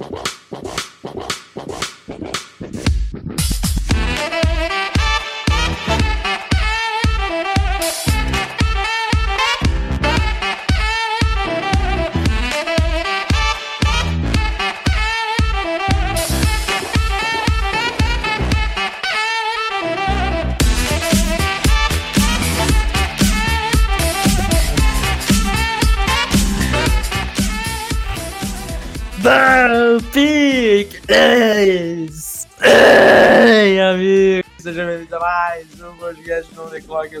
Wow.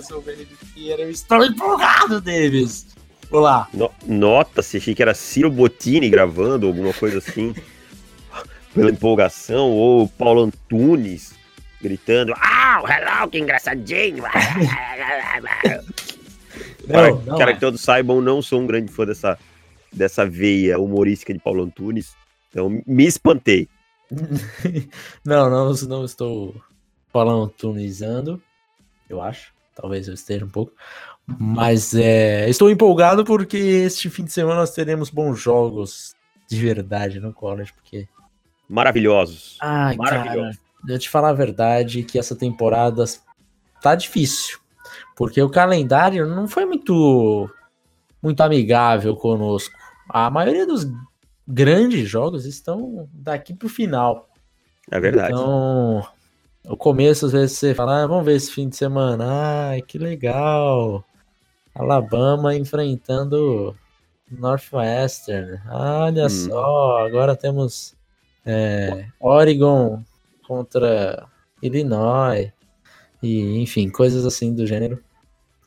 No The Clock. Eu sou o Felipe Vieira. Eu estou empolgado, Davis! Olá! No, Nota-se, achei que era Ciro Bottini gravando, alguma coisa assim. pela empolgação, ou Paulo Antunes gritando: Ah, hello, que engraçadinho! Não, Para, não cara, é. que todos saibam, não sou um grande fã dessa, dessa veia humorística de Paulo Antunes. Então, me espantei. não, não, não estou falando tunizando, eu acho. Talvez eu esteja um pouco. Mas é, estou empolgado porque este fim de semana nós teremos bons jogos de verdade no college, porque Maravilhosos. Ai, Maravilhoso. cara, eu te falar a verdade que essa temporada tá difícil. Porque o calendário não foi muito muito amigável conosco. A maioria dos grandes jogos estão daqui pro final. É verdade. Então, o começo às vezes você fala, ah, vamos ver esse fim de semana. Ai, que legal. Alabama enfrentando Northwestern. Olha Hum. só, agora temos é, Oregon contra Illinois. E, enfim, coisas assim do gênero.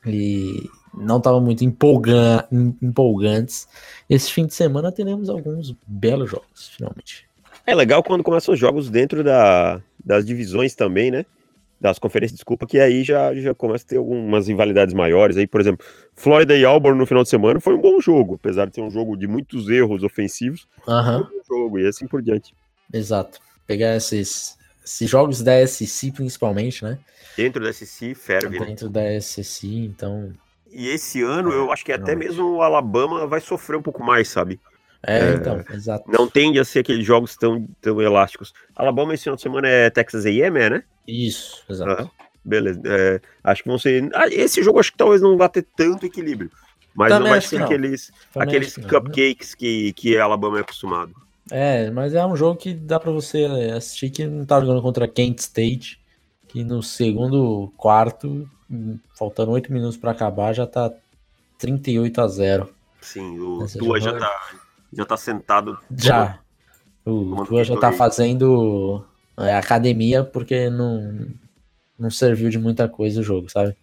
E não estavam muito empolga em- empolgantes. Esse fim de semana teremos alguns belos jogos, finalmente. É legal quando começam os jogos dentro da, das divisões também, né? Das conferências, desculpa, que aí já, já começa a ter algumas rivalidades maiores. Aí, por exemplo, Florida e Auburn no final de semana foi um bom jogo, apesar de ser um jogo de muitos erros ofensivos. Aham. Foi um bom jogo, e assim por diante. Exato. Pegar esses, esses jogos da SEC principalmente, né? Dentro da SEC, ferve. né? Dentro da SEC, então. E esse ano eu acho que até mesmo o Alabama vai sofrer um pouco mais, sabe? É, É, então, exato. Não tende a ser aqueles jogos tão, tão elásticos. Alabama esse final de semana é Texas A&M, é, né? Isso, exato. Aham. Beleza. É, acho que vão ser. ah, esse jogo acho que talvez não vá ter tanto equilíbrio. Mas Também não vai ser não. aqueles, Também aqueles acho que não. né? cupcakes que, que a Alabama é acostumado. É, mas é um jogo que dá pra você assistir que não tá jogando contra Kent State, que no segundo quarto, faltando oito minutos pra acabar, já tá 38 a 0. Sim, o Tua já tá, já tá sentado. Já. O Tua já tá fazendo é, academia porque não, não serviu de muita coisa o jogo, sabe?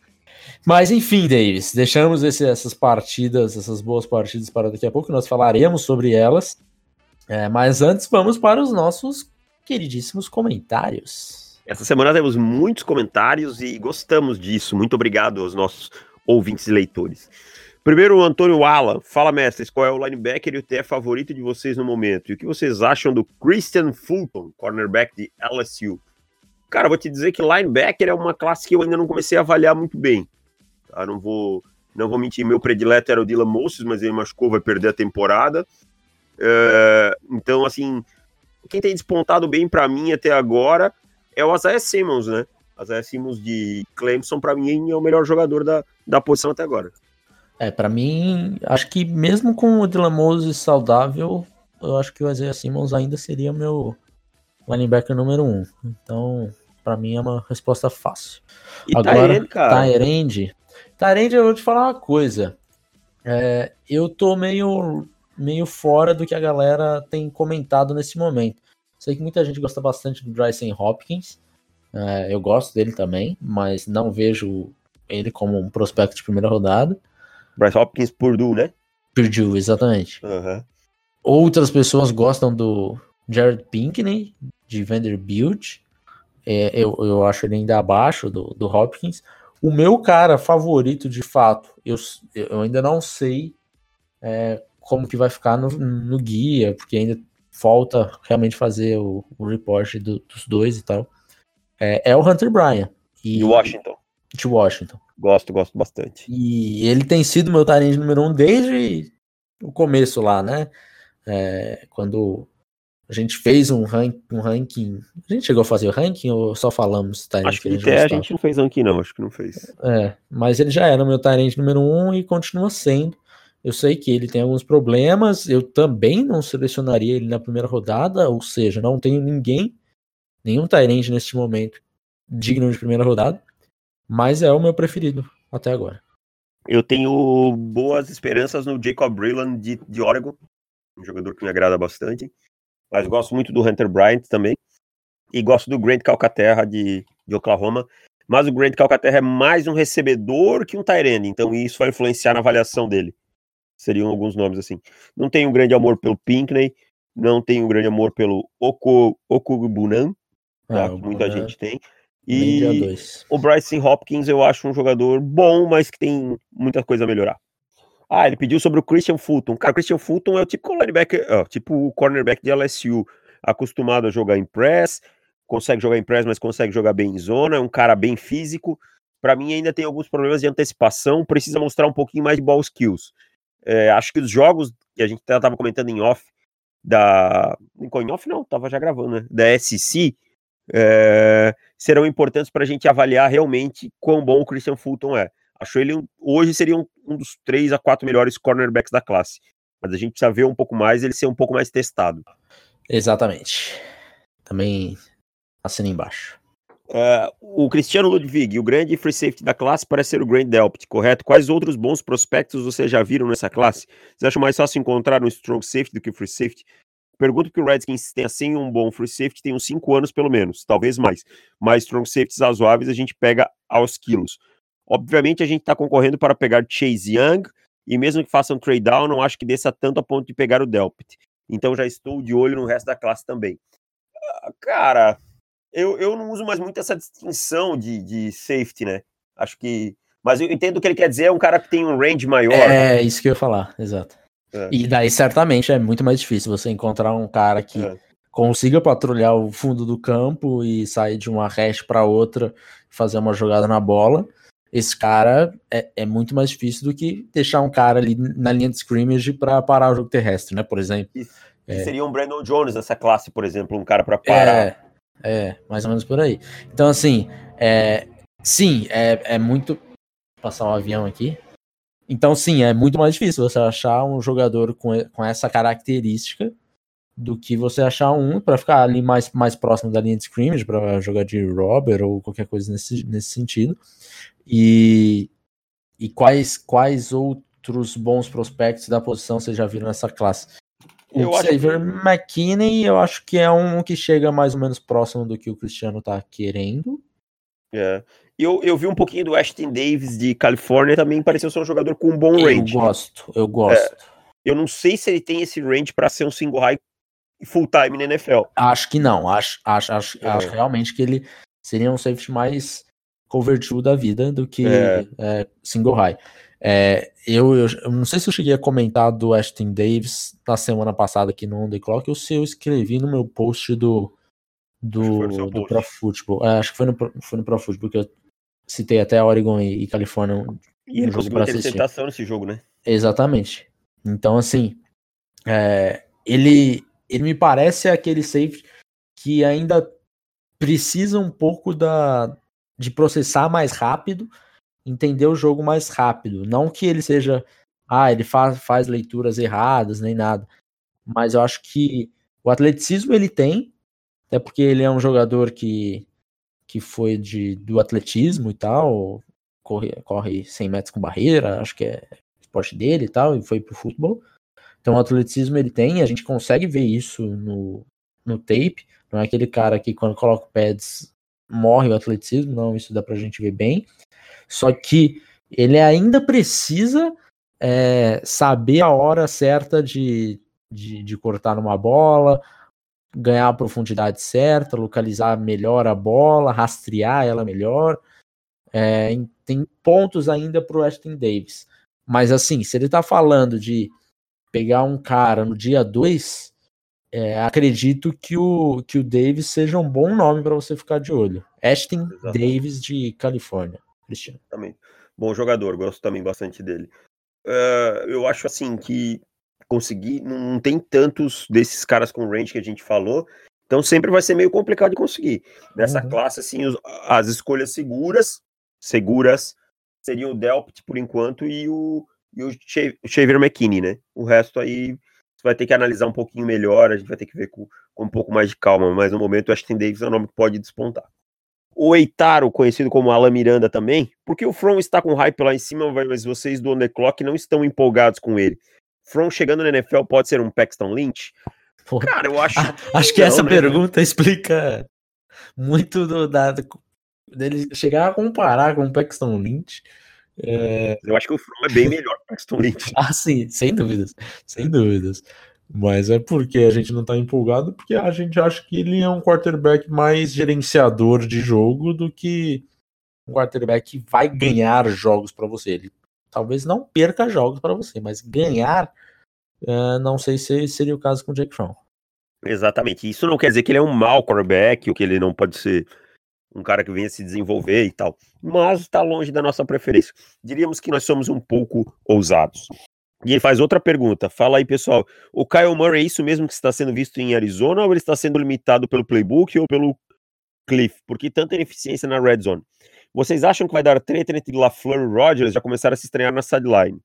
Mas enfim, Davis, deixamos esse- essas partidas, essas boas partidas para daqui a pouco, nós falaremos sobre elas. É, mas antes, vamos para os nossos queridíssimos comentários. Essa semana temos muitos comentários e gostamos disso. Muito obrigado aos nossos ouvintes e leitores. Primeiro, o Antônio Ala. Fala, mestres, qual é o linebacker e o TE favorito de vocês no momento? E o que vocês acham do Christian Fulton, cornerback de LSU? Cara, vou te dizer que linebacker é uma classe que eu ainda não comecei a avaliar muito bem. Tá? Não vou não vou mentir, meu predileto era o Dylan Moses, mas ele machucou, vai perder a temporada. É, então, assim, quem tem despontado bem pra mim até agora é o Isaiah Simmons, né? Isaiah Simmons de Clemson, pra mim, é o melhor jogador da, da posição até agora. É, pra mim, acho que mesmo com o Dylan Moses saudável, eu acho que o Isaiah Simmons ainda seria meu linebacker número um. Então, pra mim é uma resposta fácil. E Agora. Tyrande. Tyrande, eu vou te falar uma coisa. É, eu tô meio, meio fora do que a galera tem comentado nesse momento. Sei que muita gente gosta bastante do Bryson Hopkins. É, eu gosto dele também, mas não vejo ele como um prospecto de primeira rodada. Bryce Hopkins Purdue, né? Purdue, exatamente. Aham. Outras pessoas gostam do Jared Pinkney, de Vanderbilt. É, eu, eu acho ele ainda abaixo do, do Hopkins. O meu cara favorito, de fato, eu, eu ainda não sei é, como que vai ficar no, no guia, porque ainda falta realmente fazer o, o report do- dos dois e tal. É, é o Hunter Bryan. E, De Washington. De Washington. Gosto, gosto bastante. E ele tem sido meu Tyrande número um desde o começo lá, né? É, quando A gente fez um, rank, um ranking. A gente chegou a fazer o ranking ou só falamos Tyrant? Acho que, que a, gente, a gente não fez ranking, não. Acho que não fez. É, mas ele já era meu Tyrant número um e continua sendo. Eu sei que ele tem alguns problemas. Eu também não selecionaria ele na primeira rodada, ou seja, não tenho ninguém, nenhum Tyrant neste momento digno de primeira rodada. Mas é o meu preferido até agora. Eu tenho boas esperanças no Jacob Brilland de, de Oregon, um jogador que me agrada bastante. Mas gosto muito do Hunter Bryant também. E gosto do Grant Calcaterra de, de Oklahoma. Mas o Grant Calcaterra é mais um recebedor que um Tyrande, então isso vai influenciar na avaliação dele. Seriam alguns nomes assim. Não tenho um grande amor pelo Pinkney, não tenho um grande amor pelo Oko, Okubunan, tá? Ah, que muita gente tem. E o Bryce Hopkins eu acho um jogador bom, mas que tem muita coisa a melhorar. Ah, ele pediu sobre o Christian Fulton. Cara, o Christian Fulton é o tipo linebacker, ó, tipo o cornerback de LSU, acostumado a jogar em press, consegue jogar em press, mas consegue jogar bem em zona, é um cara bem físico. Para mim ainda tem alguns problemas de antecipação, precisa mostrar um pouquinho mais de ball skills. É, acho que os jogos que a gente tava comentando em off da em off não, tava já gravando, né? Da SC, é, serão importantes para a gente avaliar realmente quão bom o Christian Fulton é. Acho ele hoje seria um, um, dos três a quatro melhores cornerbacks da classe. Mas a gente precisa ver um pouco mais, ele ser um pouco mais testado. Exatamente. Também assina embaixo. Uh, o Cristiano Ludwig, o grande free safety da classe, parece ser o Grand Delpt, correto? Quais outros bons prospectos vocês já viram nessa classe? Vocês acham mais fácil encontrar um strong safety do que free safety? Pergunto que o Redskins tem assim um bom free safety, tem uns 5 anos pelo menos, talvez mais. Mas strong safeties razoáveis a gente pega aos quilos. Obviamente a gente está concorrendo para pegar Chase Young, e mesmo que façam um trade down, não acho que desça tanto a ponto de pegar o Delpit. Então já estou de olho no resto da classe também. Ah, cara, eu, eu não uso mais muito essa distinção de, de safety, né? Acho que. Mas eu entendo o que ele quer dizer, é um cara que tem um range maior. É, isso que eu ia falar, exato. É. E daí certamente é muito mais difícil você encontrar um cara que é. consiga patrulhar o fundo do campo e sair de uma hash para outra, fazer uma jogada na bola esse cara é, é, muito mais difícil do que deixar um cara ali na linha de scrimmage para parar o jogo terrestre, né? Por exemplo. E, é, seria um Brandon Jones nessa classe, por exemplo, um cara para parar. É, é, mais ou menos por aí. Então, assim, é, sim, é, é muito. Vou passar um avião aqui. Então, sim, é muito mais difícil você achar um jogador com, com essa característica do que você achar um para ficar ali mais, mais próximo da linha de scrimmage, para jogar de robber ou qualquer coisa nesse, nesse sentido. E, e quais, quais outros bons prospectos da posição vocês já viram nessa classe? O eu Xavier que... McKinney, eu acho que é um que chega mais ou menos próximo do que o Cristiano tá querendo. É. Eu, eu vi um pouquinho do Ashton Davis de Califórnia, também pareceu ser um jogador com um bom range. Eu gosto, eu gosto. É, eu não sei se ele tem esse range para ser um single high full time na NFL. Acho que não, acho, acho, acho, é. acho realmente que ele seria um safety mais convertido da vida do que é. É, single high. É, eu, eu, eu, não sei se eu cheguei a comentar do Ashton Davis na semana passada aqui no On The Clock ou se eu escrevi no meu post do do, do Pro Football. É, acho que foi no, foi no Pro Football que eu citei até Oregon e, e Califórnia. E ele conseguiu interceptação nesse jogo, né? Exatamente. Então, assim, é, ele, ele me parece aquele safe que ainda precisa um pouco da, de processar mais rápido, entender o jogo mais rápido. Não que ele seja, ah, ele faz, faz leituras erradas, nem nada. Mas eu acho que o atleticismo ele tem, até porque ele é um jogador que, que foi de, do atletismo e tal, corre, corre 100 metros com barreira, acho que é esporte dele e tal, e foi pro futebol. Então o atleticismo ele tem, a gente consegue ver isso no, no tape, não é aquele cara que quando coloca pads morre o atleticismo, não, isso dá pra gente ver bem. Só que ele ainda precisa é, saber a hora certa de, de, de, cortar numa bola, ganhar a profundidade certa, localizar melhor a bola, rastrear ela melhor. É, tem pontos ainda pro Ashton Davis. Mas assim, se ele tá falando de pegar um cara no dia 2, é, acredito que o, que o Davis seja um bom nome para você ficar de olho. Ashton. Davis de Califórnia, Cristiano. Também. Bom jogador, gosto também bastante dele. Uh, eu acho assim que conseguir, não tem tantos desses caras com range que a gente falou, então sempre vai ser meio complicado de conseguir. Nessa uhum. classe, assim, os, as escolhas seguras, seguras, seriam o Delpt por enquanto e o, e o Xavier McKinney, né? O resto aí você vai ter que analisar um pouquinho melhor, a gente vai ter que ver com, com um pouco mais de calma, mas no momento o Ashton Davis é um nome que pode despontar. O Eitaro, conhecido como Alan Miranda também, porque o From está com hype lá em cima, mas vocês do On The Clock não estão empolgados com ele. From chegando na NFL pode ser um Paxton Lynch? Porra. Cara, eu acho. Ah, acho que não, essa né? pergunta explica muito do, da, dele chegar a comparar com o Paxton Lynch. É... Eu acho que o From é bem melhor que o Paxton Lynch. ah, sim, sem dúvidas. Sem dúvidas. Mas é porque a gente não tá empolgado, porque a gente acha que ele é um quarterback mais gerenciador de jogo do que um quarterback que vai ganhar jogos para você. Ele talvez não perca jogos para você, mas ganhar, uh, não sei se seria o caso com o Jake Fromm. Exatamente. Isso não quer dizer que ele é um mau quarterback ou que ele não pode ser um cara que venha se desenvolver e tal, mas está longe da nossa preferência. Diríamos que nós somos um pouco ousados. E ele faz outra pergunta. Fala aí, pessoal. O Kyle Murray é isso mesmo que está sendo visto em Arizona ou ele está sendo limitado pelo playbook ou pelo Cliff? Por que tanta ineficiência na red zone? Vocês acham que vai dar treta entre LaFleur e Rodgers já começar a se estranhar na sideline?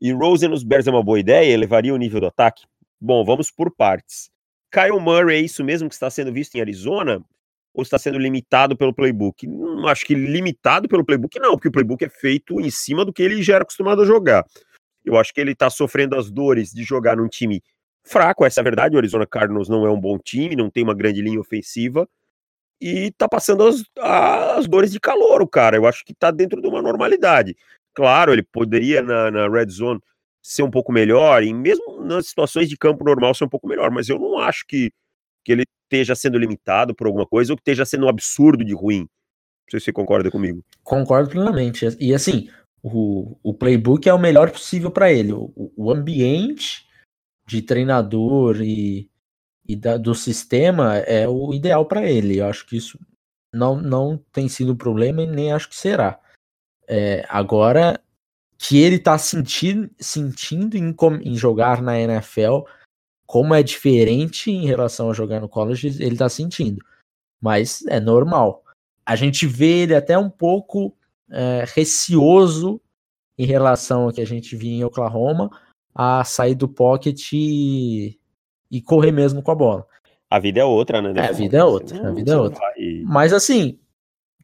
E Rosen nos Bears é uma boa ideia? Elevaria o nível do ataque? Bom, vamos por partes. Kyle Murray é isso mesmo que está sendo visto em Arizona? Ou está sendo limitado pelo playbook? Não acho que limitado pelo playbook, não, porque o playbook é feito em cima do que ele já era acostumado a jogar. Eu acho que ele está sofrendo as dores de jogar num time fraco, essa é a verdade. O Arizona Cardinals não é um bom time, não tem uma grande linha ofensiva e tá passando as, as dores de calor, o cara. Eu acho que tá dentro de uma normalidade. Claro, ele poderia na, na red zone ser um pouco melhor, e mesmo nas situações de campo normal ser um pouco melhor, mas eu não acho que, que ele esteja sendo limitado por alguma coisa ou que esteja sendo um absurdo de ruim. Não sei se você concorda comigo. Concordo plenamente. E assim, o, o playbook é o melhor possível para ele. O, o, ambiente de treinador e, e da, do sistema é o ideal para ele. Eu acho que isso não, não tem sido um problema e nem acho que será. É, agora que ele está sentindo, sentindo em, em, jogar na NFL, como é diferente em relação a jogar no college, ele está sentindo. Mas é normal. A gente vê ele até um pouco é, receoso em relação ao que a gente via em Oklahoma a sair do pocket e, e correr mesmo com a bola. A vida é outra, né? É, a vida é outra, a vida é outra. Vai... Mas assim,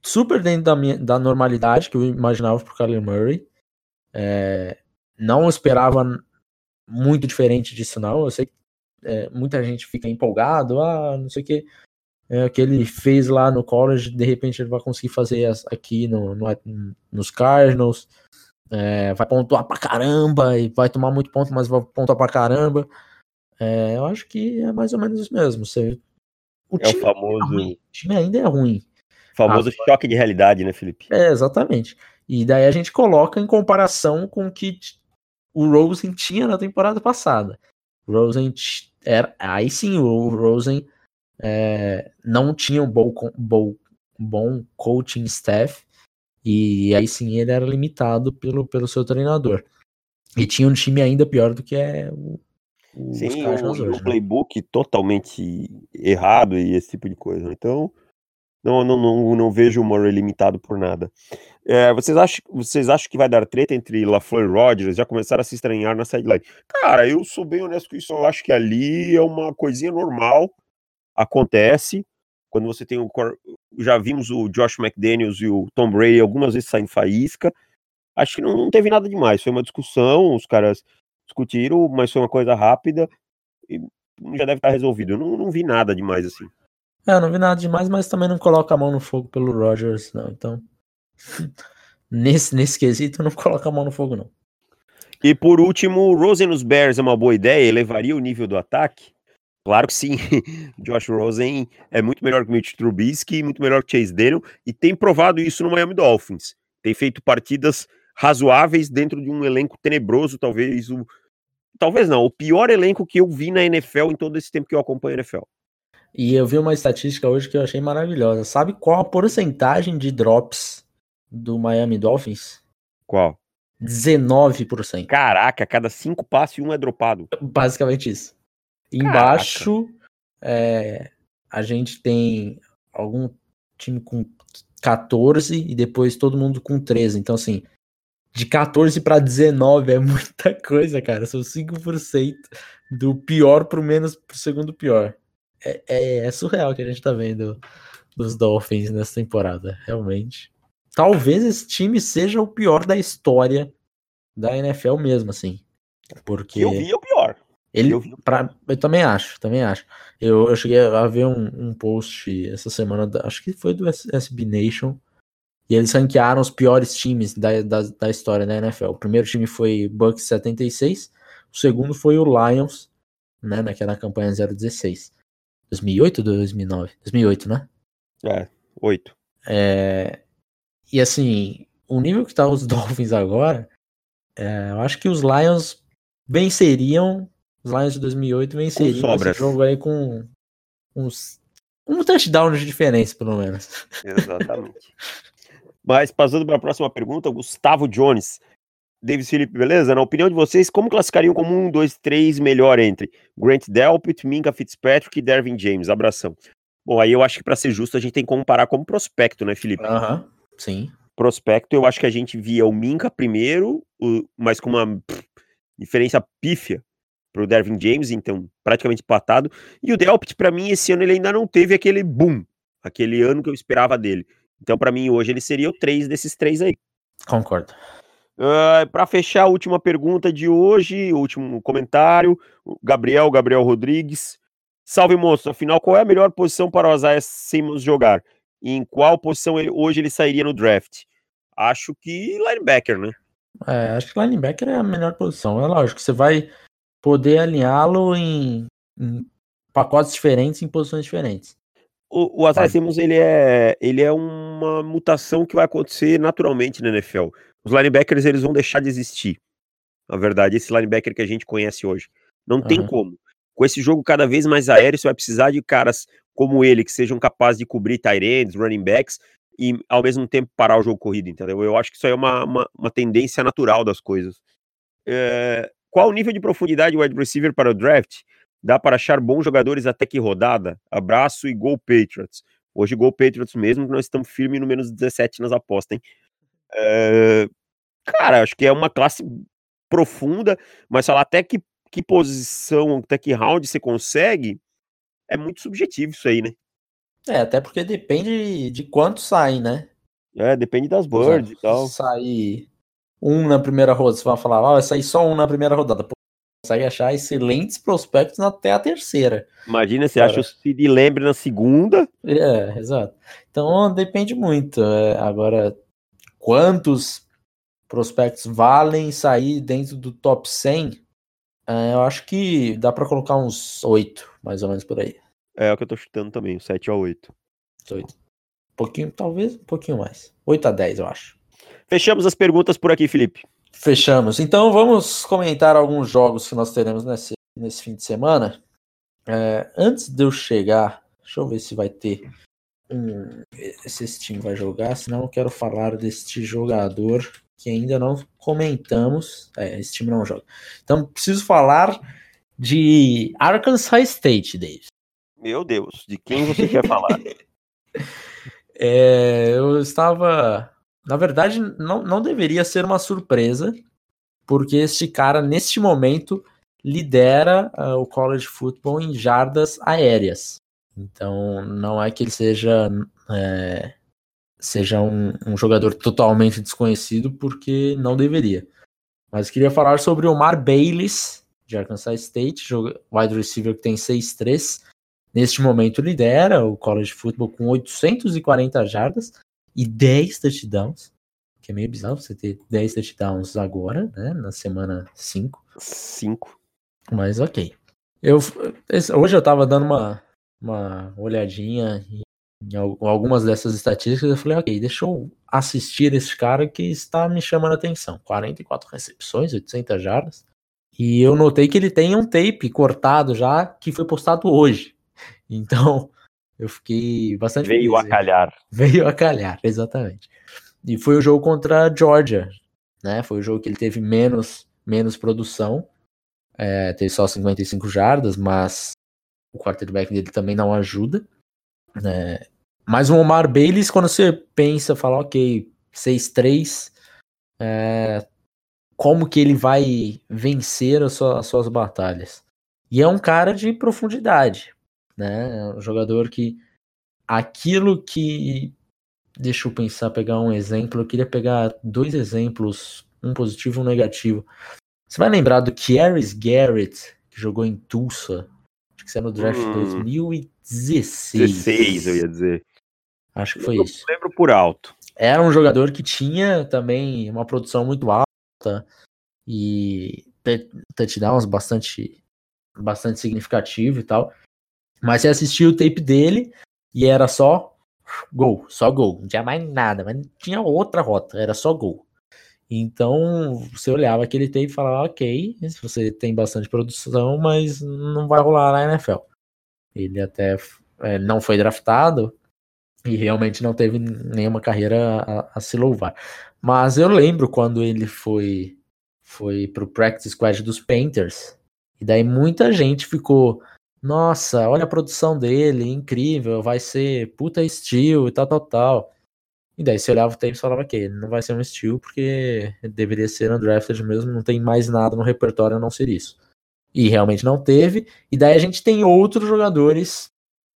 super dentro da, minha, da normalidade que eu imaginava pro Kyler Murray. É, não esperava muito diferente disso, não. Eu sei que é, muita gente fica empolgado, ah, não sei o que é, que ele fez lá no college, de repente ele vai conseguir fazer aqui no, no nos Cardinals, é, vai pontuar pra caramba e vai tomar muito ponto, mas vai pontuar pra caramba. É, eu acho que é mais ou menos isso mesmo. Você, o é o famoso. É ruim, o time ainda é ruim. Famoso choque de realidade, né, Felipe? É, exatamente. E daí a gente coloca em comparação com o que o Rosen tinha na temporada passada. O Rosen era. Aí sim, o Rosen é, não tinha um bom, bom, bom coaching staff, e aí sim ele era limitado pelo, pelo seu treinador. E tinha um time ainda pior do que é o. sim, um, hoje, um né? playbook totalmente errado e esse tipo de coisa. Então, não, não, não, não vejo o Murray limitado por nada. É, vocês, acham, vocês acham que vai dar treta entre LaFleur e Rodgers? Já começaram a se estranhar na sideline? Cara, eu sou bem honesto com isso. Eu acho que ali é uma coisinha normal acontece quando você tem o já vimos o Josh McDaniels e o Tom Brady algumas vezes saindo faísca. Acho que não, não teve nada demais, foi uma discussão, os caras discutiram, mas foi uma coisa rápida e já deve estar resolvido. Eu não, não vi nada demais assim. É, não vi nada demais, mas também não coloca a mão no fogo pelo Rogers, não. Então, nesse, nesse quesito, não coloca a mão no fogo, não. E por último, Rosen nos Bears é uma boa ideia? Elevaria o nível do ataque? Claro que sim, Josh Rosen é muito melhor que o Mitch Trubisky, muito melhor que Chase Daniel, e tem provado isso no Miami Dolphins. Tem feito partidas razoáveis dentro de um elenco tenebroso, talvez o... Talvez não, o pior elenco que eu vi na NFL em todo esse tempo que eu acompanho a NFL. E eu vi uma estatística hoje que eu achei maravilhosa. Sabe qual a porcentagem de drops do Miami Dolphins? Qual? 19%. Caraca, cada cinco passes, um é dropado. Basicamente isso. Embaixo, é, a gente tem algum time com 14 e depois todo mundo com 13. Então, assim, de 14 para 19 é muita coisa, cara. São 5% do pior pro menos pro segundo pior. É, é, é surreal que a gente tá vendo dos Dolphins nessa temporada, realmente. Talvez esse time seja o pior da história da NFL mesmo, assim. Porque. Eu vi o pior. Ele, eu, pra, eu também acho, também acho. Eu, eu cheguei a ver um, um post essa semana, acho que foi do SB Nation, e eles ranquearam os piores times da, da, da história da NFL. O primeiro time foi Bucks 76, o segundo foi o Lions, né, naquela campanha 016. 2008 ou 2009? 2008, né? É, 8. É, e assim, o nível que tá os Dolphins agora, é, eu acho que os Lions venceriam, os Lions de 2008 venceriam esse jogo aí com uns um touchdown de diferença, pelo menos. Exatamente. Mas passando para a próxima pergunta, Gustavo Jones. Davis Felipe, beleza? Na opinião de vocês, como classificariam como um, dois, três melhor entre Grant Delpit, Minka Fitzpatrick e Dervin James? Abração. Bom, aí eu acho que para ser justo a gente tem que comparar como prospecto, né, Felipe? Aham, uh -huh. sim. Prospecto, eu acho que a gente via o Minka primeiro, mas com uma pff, diferença pífia pro Dervin James, então praticamente empatado. E o Delpit, para mim, esse ano ele ainda não teve aquele boom, aquele ano que eu esperava dele. Então, para mim, hoje ele seria o três desses três aí. Concordo. Uh, para fechar a última pergunta de hoje, o último comentário, Gabriel, Gabriel Rodrigues. Salve, moço. Afinal, qual é a melhor posição para o Isaiah Simmons jogar? E em qual posição ele, hoje ele sairia no draft? Acho que linebacker, né? É, acho que linebacker é a melhor posição. É lógico, você vai poder alinhá-lo em, em pacotes diferentes, em posições diferentes. O, o Simmons, ele é, ele é uma mutação que vai acontecer naturalmente na NFL. Os linebackers, eles vão deixar de existir. Na verdade, esse linebacker que a gente conhece hoje. Não uhum. tem como. Com esse jogo cada vez mais aéreo, você vai precisar de caras como ele, que sejam capazes de cobrir tight ends, running backs, e ao mesmo tempo parar o jogo corrido, entendeu? Eu acho que isso aí é uma, uma, uma tendência natural das coisas. É... Qual o nível de profundidade wide receiver para o draft? Dá para achar bons jogadores até que rodada? Abraço e Gol Patriots. Hoje Gol Patriots mesmo, nós estamos firmes no menos 17 nas apostas, hein? É... Cara, acho que é uma classe profunda, mas falar até que, que posição, até que round você consegue, é muito subjetivo isso aí, né? É, até porque depende de quanto sai, né? É, depende das birds e tal. Sair um na primeira rodada, você vai falar, ah, vai sair só um na primeira rodada consegue achar excelentes prospectos até a terceira. Imagina, você Cara. acha o Cid Lembre na segunda? É, exato. Então depende muito. É, agora, quantos prospectos valem sair dentro do top 100? É, eu acho que dá para colocar uns oito, mais ou menos por aí. É, é o que eu tô chutando também, 7 a 8. 8. Um pouquinho, talvez um pouquinho mais. 8 a 10, eu acho. Fechamos as perguntas por aqui, Felipe. Fechamos. Então vamos comentar alguns jogos que nós teremos nesse, nesse fim de semana. É, antes de eu chegar, deixa eu ver se vai ter um. Se esse time vai jogar, senão eu quero falar deste jogador que ainda não comentamos. É, esse time não joga. Então preciso falar de Arkansas State, Dave. Meu Deus, de quem você quer falar? É, eu estava na verdade, não, não deveria ser uma surpresa, porque este cara, neste momento, lidera uh, o college football em jardas aéreas. Então, não é que ele seja, é, seja um, um, jogador totalmente desconhecido, porque não deveria. Mas queria falar sobre Omar Bayles, de Arkansas State, wide receiver que tem 6'3". Neste momento lidera o college football com 840 jardas e 10 touchdowns, que é meio bizarro você ter 10 touchdowns agora, né, na semana 5. 5. Mas ok. Eu, hoje eu tava dando uma, uma olhadinha em, em algumas dessas estatísticas, eu falei, ok, deixa eu assistir esse cara que está me chamando a atenção. 44 recepções, 800 jardas. E eu notei que ele tem um tape cortado já, que foi postado hoje. Então, eu fiquei bastante Veio feliz, a calhar. Veio a calhar, exatamente. E foi o jogo contra a Georgia. né? Foi o jogo que ele teve menos, menos produção. É, teve só 55 jardas, mas o quarterback dele também não ajuda. Né? Mas o Omar Bayless, quando você pensa, fala, ok, 6-3, é, como que ele vai vencer as suas, as suas batalhas? E é um cara de profundidade, né? É um jogador que aquilo que deixa eu pensar, pegar um exemplo. Eu queria pegar dois exemplos, um positivo e um negativo. Você vai lembrar do Kieris Garrett, que jogou em Tulsa, acho que é no draft hum, 2016. 16, eu ia dizer. Acho que foi eu isso. Lembro por alto. Era um jogador que tinha também uma produção muito alta e touchdowns bastante, bastante significativo e tal. Mas você assistiu o tape dele e era só gol, só gol. Não tinha mais nada, mas tinha outra rota, era só gol. Então, você olhava aquele tape e falava, ok, você tem bastante produção, mas não vai rolar na NFL. Ele até é, não foi draftado e realmente não teve nenhuma carreira a, a, se louvar. Mas eu lembro quando ele foi foi pro practice squad dos Painters, e daí muita gente ficou nossa, olha a produção dele, incrível, vai ser puta estilo e tal, tal, tal. E daí você olhava o tape e falava que ele não vai ser um estilo porque deveria ser undrafted mesmo, não tem mais nada no repertório a não ser isso. E realmente não teve. E daí a gente tem outros jogadores.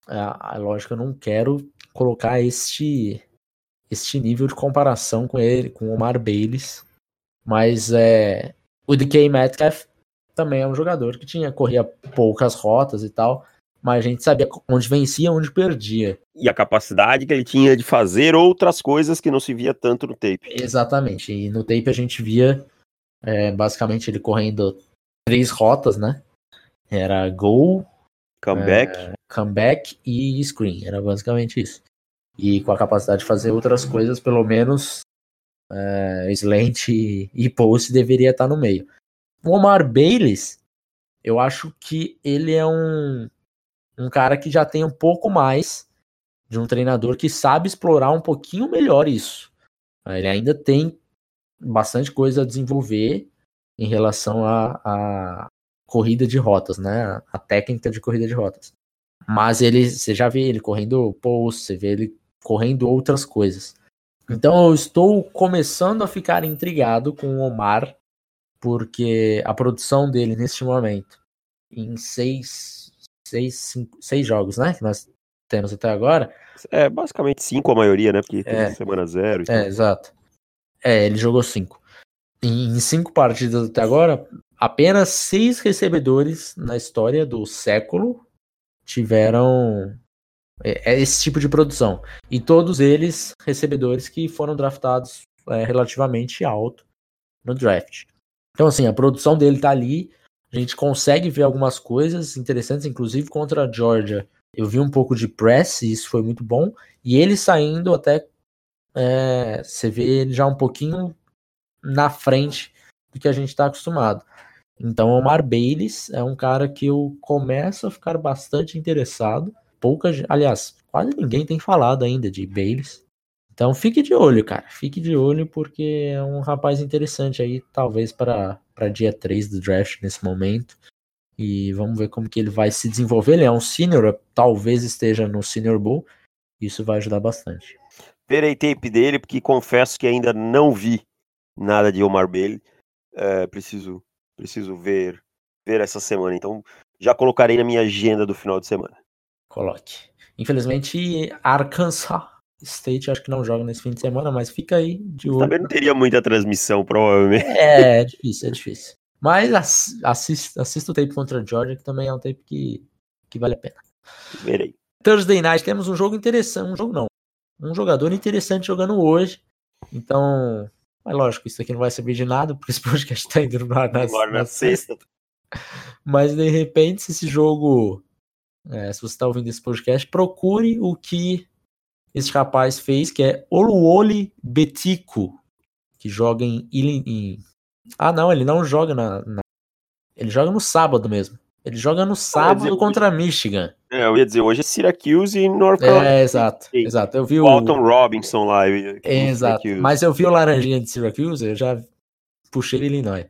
Ah, lógico, eu não quero colocar este este nível de comparação com ele, com o Omar Bayless, mas é o DK Metcalf também é um jogador que tinha corria poucas rotas e tal, mas a gente sabia onde vencia, onde perdia. E a capacidade que ele tinha de fazer outras coisas que não se via tanto no tape. Exatamente. E no tape a gente via é, basicamente ele correndo três rotas, né? Era gol, comeback, é, comeback e screen. Era basicamente isso. E com a capacidade de fazer outras coisas, pelo menos é, slant e, e post deveria estar no meio. O Omar Bayless, eu acho que ele é um, um cara que já tem um pouco mais de um treinador que sabe explorar um pouquinho melhor isso. Ele ainda tem bastante coisa a desenvolver em relação à corrida de rotas, né? A técnica de corrida de rotas. Mas ele, você já vê ele correndo post, você vê ele correndo outras coisas. Então eu estou começando a ficar intrigado com o Omar porque a produção dele neste momento, em seis, seis, cinco, seis jogos, né, que nós temos até agora. É, basicamente cinco a maioria, né, porque tem é, semana zero. É, exato. É, ele jogou cinco. Em cinco partidas até agora, apenas seis recebedores na história do século tiveram é, é esse tipo de produção. E todos eles recebedores que foram draftados é, relativamente alto no draft. Então, assim, a produção dele tá ali. A gente consegue ver algumas coisas interessantes, inclusive contra a Georgia. Eu vi um pouco de press, e isso foi muito bom. E ele saindo até. É, você vê ele já um pouquinho na frente do que a gente está acostumado. Então, Omar Bayless é um cara que eu começo a ficar bastante interessado. Pouca, aliás, quase ninguém tem falado ainda de Bayless. Então fique de olho, cara. Fique de olho porque é um rapaz interessante aí, talvez para dia 3 do draft nesse momento. E vamos ver como que ele vai se desenvolver. Ele é um senior, talvez esteja no Senior Bowl. Isso vai ajudar bastante. Verei tape dele, porque confesso que ainda não vi nada de Omar Bailey. É, preciso, preciso ver, ver essa semana. Então já colocarei na minha agenda do final de semana. Coloque. Infelizmente, Arkansas State acho que não joga nesse fim de semana, mas fica aí de olho. Também não teria muita transmissão, provavelmente. É, é difícil, é difícil. Mas assista, assista o tape contra a Georgia, que também é um tape que, que vale a pena. Verei. Thursday Night temos um jogo interessante, um jogo não, um jogador interessante jogando hoje. Então, mas lógico, isso aqui não vai servir de nada, porque esse podcast tá indo no ar na, na, na sexta. Mas de repente, se esse jogo, é, se você está ouvindo esse podcast, procure o que esse rapaz fez, que é Oluoli Betico, que joga em, em, Ah, não, ele não joga na, na, Ele joga no sábado mesmo. Ele joga no sábado dizer, contra hoje... Michigan. É, eu ia dizer, hoje é Syracuse e North Carolina. É, exato, exato. Eu vi o... Alton Robinson lá. Exato, mas eu vi o Laranjinha de Syracuse, eu já puxei Illinois.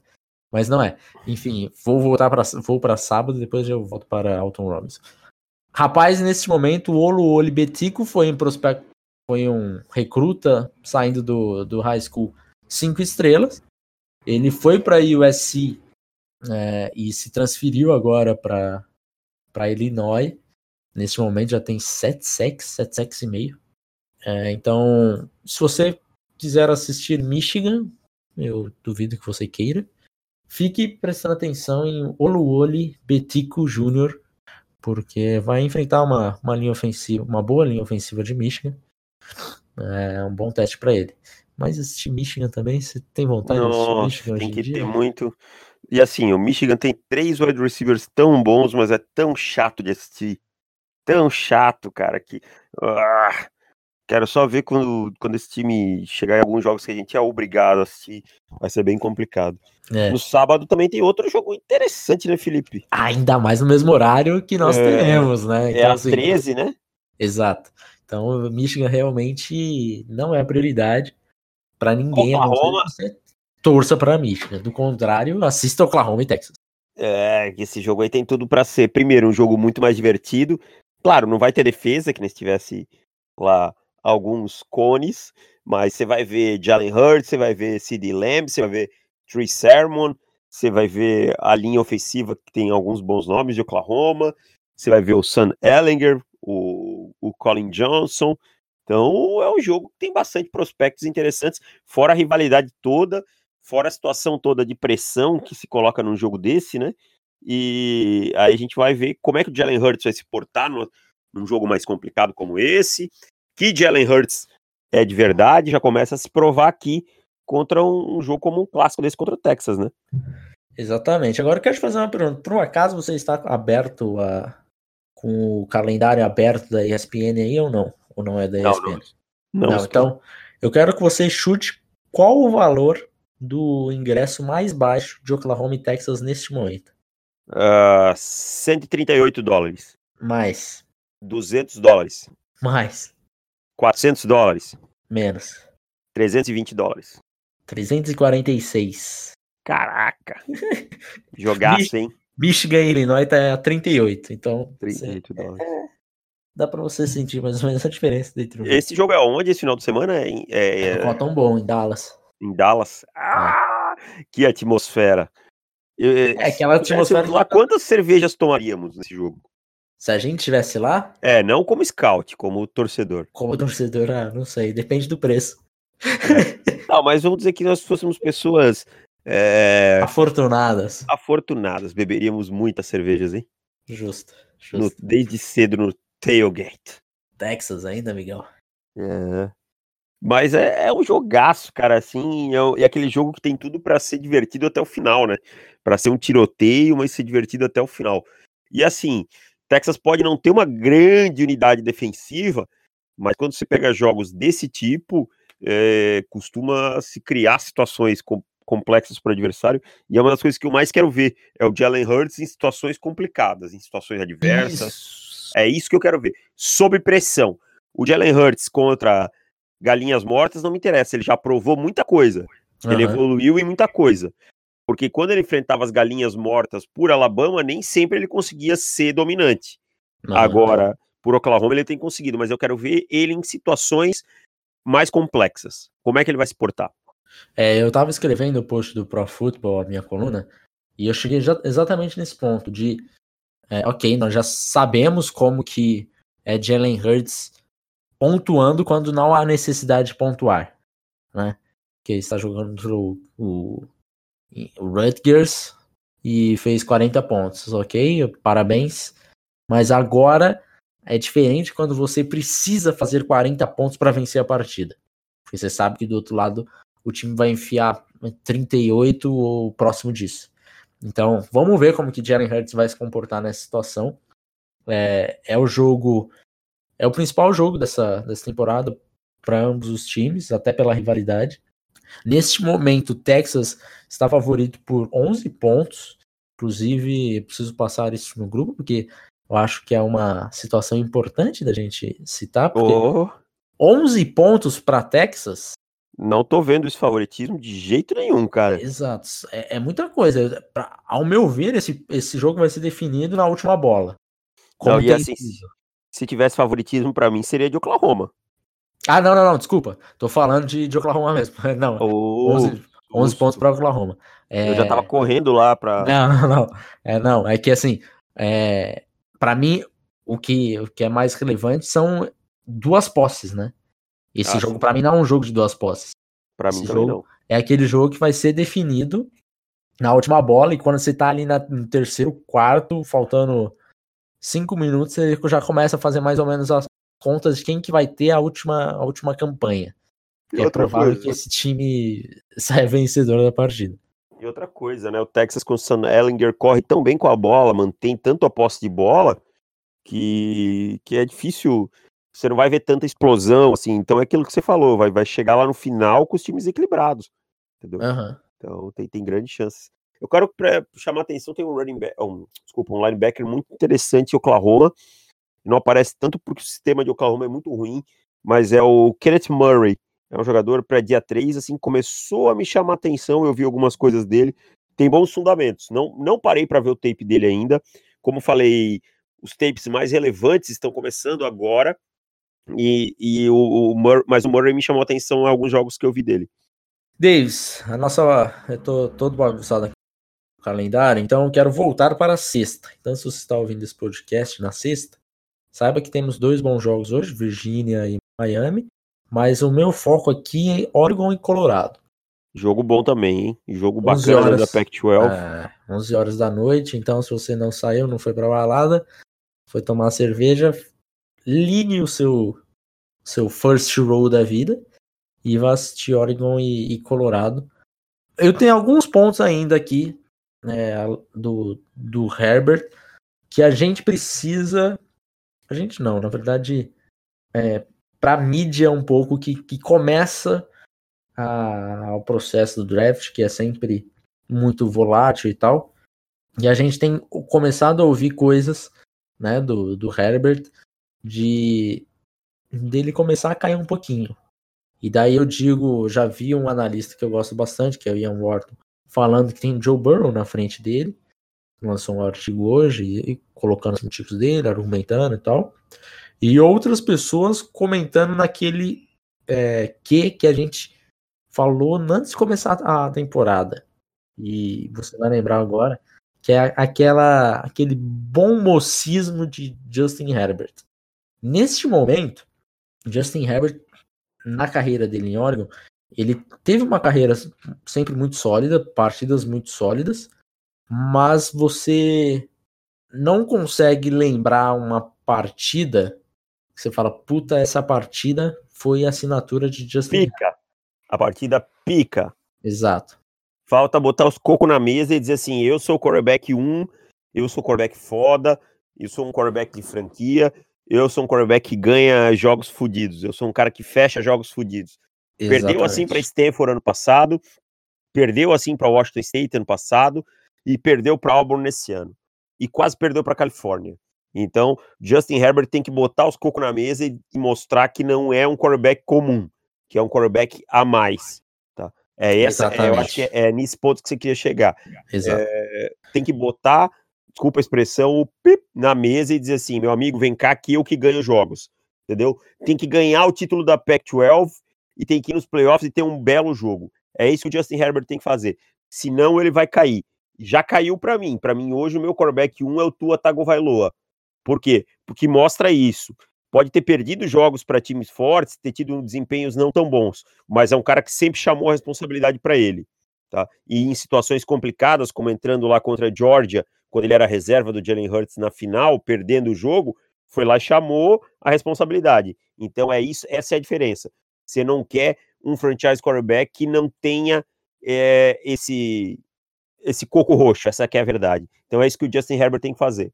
Mas não é. Enfim, vou voltar para vou para sábado, depois eu volto para Alton Robinson. Rapaz, nesse momento, o Olo Oli Betico foi um prospecto, foi um recruta saindo do, do high school cinco estrelas. Ele foi para USC é, e se transferiu agora para Illinois. Nesse momento já tem sete sacks, sete sacks e meio. É, então, se você quiser assistir Michigan, eu duvido que você queira. Fique prestando atenção em Oluoli Betico Jr., porque vai enfrentar uma, uma linha ofensiva, uma boa linha ofensiva de Michigan. É um bom teste para ele. Mas assistir Michigan também, você tem vontade Nossa, de assistir Michigan? Tem que dia? ter muito. E assim, o Michigan tem três wide receivers tão bons, mas é tão chato de assistir. Tão chato, cara, que. Ah, quero só ver quando, quando esse time chegar em alguns jogos que a gente é obrigado a assistir. Vai ser bem complicado. É. No sábado também tem outro jogo interessante, né, Felipe? Ainda mais no mesmo horário que nós É, teremos, né? É às assim, 13, né? Exato. Então, Michigan realmente não é prioridade para ninguém. a Oklahoma. Você torça para Michigan. Do contrário, assista Oklahoma e Texas. É, que esse jogo aí tem tudo pra ser, primeiro, um jogo muito mais divertido. Claro, não vai ter defesa, que nem se tivesse lá alguns cones, mas você vai ver Jalen Hurts, você vai ver CD Lamb, você vai ver Tree Sermon, você vai ver a linha ofensiva que tem alguns bons nomes de Oklahoma, você vai ver o Sam Ellinger, o, o Colin Johnson. Então é um jogo que tem bastante prospectos interessantes, fora a rivalidade toda, fora a situação toda de pressão que se coloca num jogo desse, né? E aí a gente vai ver como é que o Jalen Hurts vai se portar no, num jogo mais complicado como esse. Que Jalen Hurts é de verdade, já começa a se provar aqui contra um, um jogo como um clássico desse contra o Texas, né? Exatamente. Agora eu quero te fazer uma pergunta. Por um acaso você está aberto a com o calendário aberto da ESPN aí ou não? Ou não é da Não, ESPN? Não, Não, então eu quero que você chute qual o valor do ingresso mais baixo de Oklahoma e Texas neste momento. ah, 138 dólares, Mais, 200 dólares, mais, 400 dólares, menos. 320 dólares. 346. Caraca! Jogaço, hein? Michigan e Illinois tá a 38. Então, você- 38 dólares. dá pra você sentir mais ou menos a diferença entre um Esse jogo é onde esse final de semana? É em, é- É um tão bom em Dallas. em Dallas. Ah, que atmosfera! Eu- É, aquela se atmosfera lá, quantas cervejas tomaríamos nesse jogo? Se a gente estivesse lá, É, não como scout, como torcedor. como torcedor, ah, não sei, depende do preço. Não, mas vamos dizer que nós fôssemos pessoas é, Afortunadas. afortunadas, beberíamos muitas cervejas, hein? Justo. No- justo. desde cedo no tailgate. Texas ainda, Miguel. É. Mas é, é um jogaço, cara, assim, é, é aquele jogo que tem tudo pra ser divertido até o final, né? Pra ser um tiroteio, mas ser divertido até o final. E assim, Texas pode não ter uma grande unidade defensiva, mas quando você pega jogos desse tipo, é, costuma se criar situações com- complexas para o adversário, e é uma das coisas que eu mais quero ver, é o Jalen Hurts em situações complicadas, em situações adversas. Isso. É isso que eu quero ver. Sob pressão. O Jalen Hurts contra galinhas mortas não me interessa. Ele já provou muita coisa. Ele evoluiu em muita coisa. Porque quando ele enfrentava as galinhas mortas por Alabama, nem sempre ele conseguia ser dominante. Aham. Agora, por Oklahoma, ele tem conseguido. Mas eu quero ver ele em situações mais complexas. Como é que ele vai se portar? É, eu tava escrevendo o post do Pro Football, a minha coluna, e eu cheguei exatamente nesse ponto de, é, ok, nós já sabemos como que é Jalen Hurts pontuando quando não há necessidade de pontuar, né? Que ele está jogando contra o, o, o Rutgers e fez 40 pontos, ok? Parabéns. Mas agora é diferente quando você precisa fazer 40 pontos para vencer a partida. Porque você sabe que do outro lado o time vai enfiar 38 ou próximo disso. Então, vamos ver como que Jalen Hurts vai se comportar nessa situação. É, é o jogo, é o principal jogo dessa, dessa temporada para ambos os times, até pela rivalidade. Neste momento, o Texas está favorito por 11 pontos. Inclusive, preciso passar isso no grupo, porque eu acho que é uma situação importante da gente citar. Porque Oh, 11 pontos para Texas Não tô vendo esse favoritismo de jeito nenhum, cara. Exato. É, é muita coisa. Pra, ao meu ver, esse, esse jogo vai ser definido na última bola. Como não, e assim, se tivesse favoritismo para mim, seria de Oklahoma. Ah, não, não, não, desculpa. Tô falando de, de Oklahoma mesmo. Não, oh, 11, 11 pontos para Oklahoma. É... Eu já tava correndo lá para. Não, não, não. É, não, é que assim, é... para mim, o que, o que é mais relevante são duas posses, né? Esse ah, jogo, para mim, não é um jogo de duas posses. Para mim, jogo não. É aquele jogo que vai ser definido na última bola, e quando você tá ali na, no terceiro quarto, faltando cinco minutos, você já começa a fazer mais ou menos as contas de quem que vai ter a última, a última campanha. E é provável coisa. que esse time saia vencedor da partida. E outra coisa, né? O Texas com o Sam Ellinger corre tão bem com a bola, mantém tanto a posse de bola, que, que é difícil. Você não vai ver tanta explosão, assim. Então é aquilo que você falou, vai, vai chegar lá no final com os times equilibrados. Entendeu? Uhum. Então tem, tem grandes chances. Eu quero chamar a atenção, tem um running back, um, desculpa, um linebacker muito interessante em Oklahoma. Não aparece tanto porque o sistema de Oklahoma é muito ruim, mas é o Kenneth Murray. É um jogador para dia 3, assim, começou a me chamar atenção, eu vi algumas coisas dele. Tem bons fundamentos. Não, não parei para ver o tape dele ainda. Como falei, os tapes mais relevantes estão começando agora. E, e o, o Murray, mas o Murray me chamou atenção em alguns jogos que eu vi dele. Davis, a nossa. Eu tô todo bagunçado aqui no calendário, então eu quero voltar para a sexta. Então, se você está ouvindo esse podcast na sexta, saiba que temos dois bons jogos hoje, Virgínia e Miami. Mas o meu foco aqui é Oregon e Colorado. Jogo bom também, hein? Jogo bacana horas, da Pac-12. É, 11 horas da noite, então se você não saiu, não foi pra balada, foi tomar cerveja, ligue o seu, seu first row da vida e vá assistir Oregon e, e Colorado. Eu tenho alguns pontos ainda aqui é, do, do Herbert que a gente precisa. A gente não, na verdade, é, para mídia um pouco que, que começa a, o processo do draft, que é sempre muito volátil e tal. E a gente tem começado a ouvir coisas né, do, do Herbert de dele começar a cair um pouquinho. E daí eu digo, já vi um analista que eu gosto bastante, que é o Ian Wharton, falando que tem Joe Burrow na frente dele. Lançou um artigo hoje e, e colocando os motivos dele, argumentando e tal. E outras pessoas comentando naquele é, que que a gente falou antes de começar a temporada. E você vai lembrar agora que é aquela aquele bom mocismo de Justin Herbert. Neste momento, Justin Herbert na carreira dele em Oregon, ele teve uma carreira sempre muito sólida, partidas muito sólidas, mas você não consegue lembrar uma partida você fala, puta, essa partida foi assinatura de Justin. Pica. A partida pica. Exato. Falta botar os cocos na mesa e dizer assim: eu sou o quarterback 1, eu sou o quarterback foda, eu sou um quarterback de franquia, eu sou um quarterback que ganha jogos fodidos, eu sou um cara que fecha jogos fodidos. Perdeu assim para Stanford ano passado, perdeu assim para Washington State ano passado e perdeu para Auburn nesse ano. E quase perdeu para Califórnia. Então, Justin Herbert tem que botar os cocos na mesa e, mostrar que não é um quarterback comum, que é um quarterback a mais. Tá? É essa, é, eu acho que é, é, nesse ponto que você queria chegar. É, tem que botar, desculpa a expressão, o pip na mesa e dizer assim, meu amigo, vem cá que eu que ganho jogos. Entendeu? Tem que ganhar o título da Pac-12 e tem que ir nos playoffs e ter um belo jogo. É isso que o Justin Herbert tem que fazer. Senão ele vai cair. Já caiu para mim. Para mim hoje o meu quarterback 1 é o Tua Tagovailoa. Por quê? Porque mostra isso. Pode ter perdido jogos para times fortes, ter tido desempenhos não tão bons, mas é um cara que sempre chamou a responsabilidade para ele. Tá? E em situações complicadas, como entrando lá contra a Georgia, quando ele era reserva do Jalen Hurts na final, perdendo o jogo, foi lá e chamou a responsabilidade. Então é isso, essa é a diferença. Você não quer um franchise quarterback que não tenha é, esse esse coco roxo, essa é a verdade. Então é isso que o Justin Herbert tem que fazer.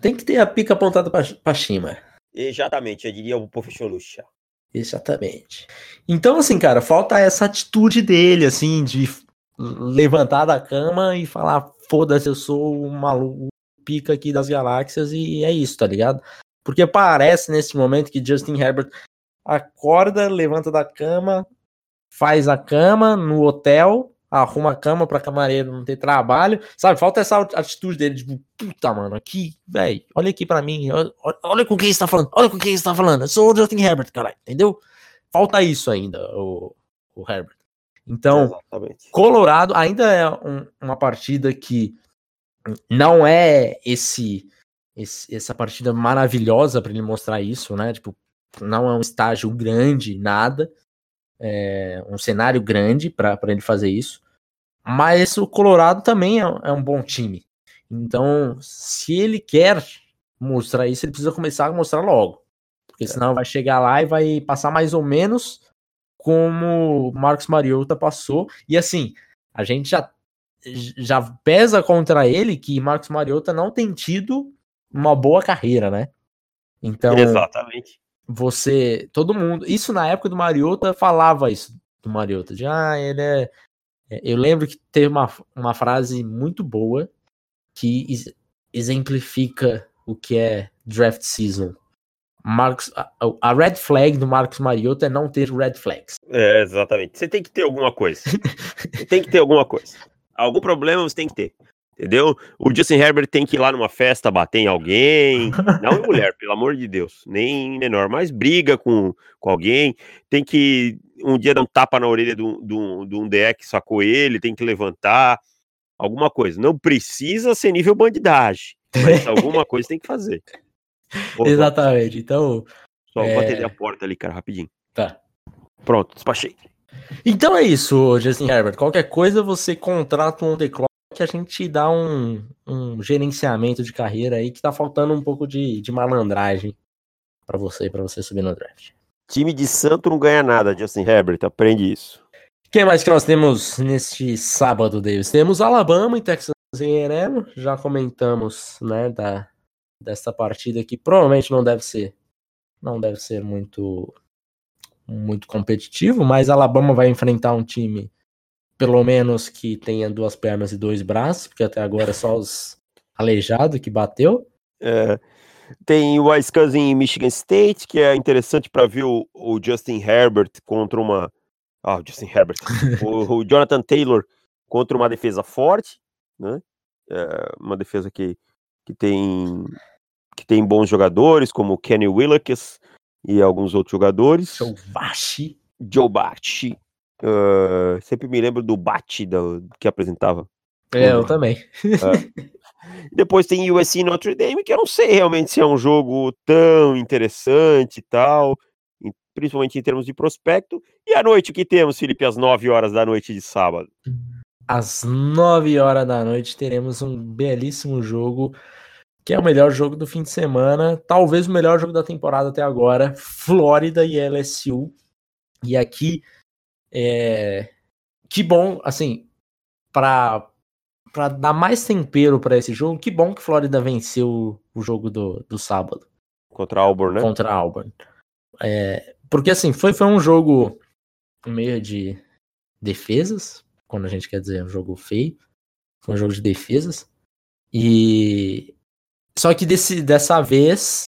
Tem que ter a pica apontada para cima. Exatamente, eu diria o professor Lucha. Exatamente. Então, assim, cara, falta essa atitude dele, assim, de levantar da cama e falar: foda-se, eu sou o maluco pica aqui das galáxias e é isso, tá ligado? Porque parece nesse momento que Justin Herbert acorda, levanta da cama, faz a cama no hotel, arruma a cama pra camareiro não ter trabalho, sabe? Falta essa atitude dele, tipo, puta, mano, aqui, velho, olha aqui pra mim, olha, olha com quem você tá falando, olha com quem você tá falando, eu sou o Justin Herbert, caralho, entendeu? Falta isso ainda, o, o Herbert. Então, Exatamente. Colorado ainda é um, uma partida que não é esse, esse essa partida maravilhosa para ele mostrar isso, né? Tipo, não é um estágio grande, nada, é um cenário grande para ele fazer isso. Mas o Colorado também é, é um bom time. Então, se ele quer mostrar isso, ele precisa começar a mostrar logo. Porque é. senão vai chegar lá e vai passar mais ou menos como Marcos Mariota passou. E assim, a gente já, já pesa contra ele que Marcos Mariota não tem tido uma boa carreira, né? Então. Exatamente. Você. Todo mundo. Isso na época do Mariota falava isso do Mariota. De ah, ele é, eu lembro que teve uma, uma frase muito boa que exemplifica o que é draft season. Marcos, a, a, red flag do Marcos Mariota é não ter red flags. É, exatamente. Você tem que ter alguma coisa. tem que ter alguma coisa. Algum problema você tem que ter. Entendeu? O Justin Herbert tem que ir lá numa festa bater em alguém. Não em mulher, pelo amor de Deus. Nem menor, mas briga com, com alguém. Tem que um dia dar um tapa na orelha de um, de que sacou ele, tem que levantar. Alguma coisa. Não precisa ser nível bandidagem. Mas alguma coisa tem que fazer. Pô, Exatamente. Então. Só é... vou atender a porta ali, cara, rapidinho. Tá. Pronto, despachei. Então é isso, Justin Herbert. Qualquer coisa você contrata um The que a gente dá um, um gerenciamento de carreira aí que tá faltando um pouco de, de malandragem para você, para você subir no draft. Time de santo não ganha nada, Justin Herbert, aprende isso. Quem mais que nós temos neste sábado, Davis? Temos Alabama e Texas A&M, já comentamos, né, da dessa partida que provavelmente não deve ser não deve ser muito muito competitivo, mas Alabama vai enfrentar um time pelo menos que tenha duas pernas e dois braços, porque até agora é só os aleijados que bateu. É, tem o Wisconsin em Michigan State, que é interessante para ver o, o, Justin Herbert contra uma. Ah, o Justin Herbert. o, o, Jonathan Taylor contra uma defesa forte, né? É uma defesa que, que, tem, que tem bons jogadores, como Kenny Willekes e alguns outros jogadores. Joe Bashi. Joe Bashi. Uh, sempre me lembro do Bate que apresentava. É, eu também. É. Depois tem USC Notre Dame, que eu não sei realmente se é um jogo tão interessante e tal, principalmente em termos de prospecto. E à noite, o que temos, Felipe, às 9 horas da noite de sábado? Às 9 horas da noite teremos um belíssimo jogo, que é o melhor jogo do fim de semana, talvez o melhor jogo da temporada até agora, Flórida e LSU. E aqui, é... que bom, assim, para para dar mais tempero para esse jogo, que bom que Flórida venceu o jogo do, do sábado. Contra Auburn, né? Contra Auburn. É, porque assim, foi, foi um jogo meio de defesas, quando a gente quer dizer um jogo feio. Foi um jogo de defesas. E. Só que desse, dessa vez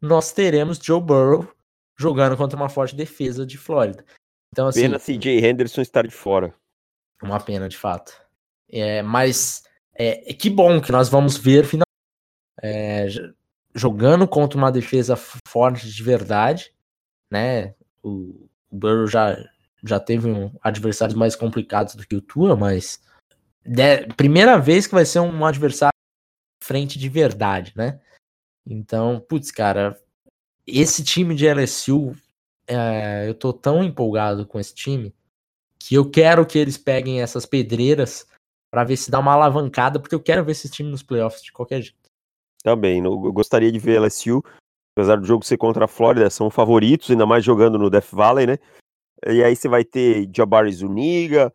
nós teremos Joe Burrow jogando contra uma forte defesa de Flórida. Então, assim, pena CJ Henderson estar de fora. Uma pena, de fato. É, mas é, que bom que nós vamos ver finalmente é, jogando contra uma defesa forte de verdade, né? O, o Burrow já, já teve um, adversários mais complicados do que o Tua, mas de, primeira vez que vai ser um adversário frente de verdade, né? Então, putz, cara, esse time de LSU, é, eu tô tão empolgado com esse time que eu quero que eles peguem essas pedreiras para ver se dá uma alavancada, porque eu quero ver esse time nos playoffs de qualquer jeito. Também, eu gostaria de ver LSU, apesar do jogo ser contra a Flórida, são favoritos, ainda mais jogando no Death Valley, né? E aí você vai ter Jabari Zuniga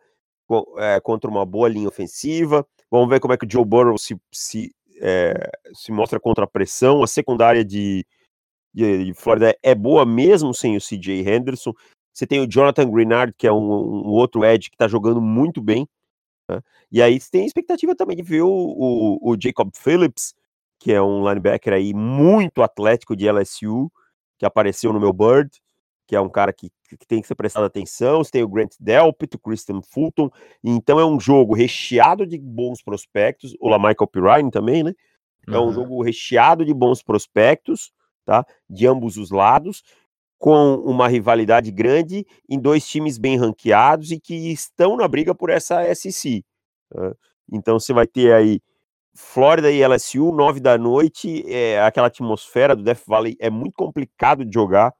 é, contra uma boa linha ofensiva. Vamos ver como é que o Joe Burrow se, se, é, se mostra contra a pressão. A secundária de, de, de, Flórida é boa mesmo sem o CJ Henderson. Você tem o Jonathan Greenard, que é um, um outro edge que está jogando muito bem. Né? E aí você tem expectativa também de ver o, o, o, Jacob Phillips, que é um linebacker aí muito atlético de LSU, que apareceu no meu Bird. que é um cara que, que tem que ser prestado atenção. Você tem o Grant Delpit, o Christian Fulton. Então é um jogo recheado de bons prospectos. O Michael Pirine também, né? É um jogo recheado de bons prospectos, tá? De ambos os lados, com uma rivalidade grande em dois times bem ranqueados e que estão na briga por essa SEC. Tá? Então você vai ter aí Flórida e LSU, nove da noite, é, aquela atmosfera do Death Valley é muito complicado de jogar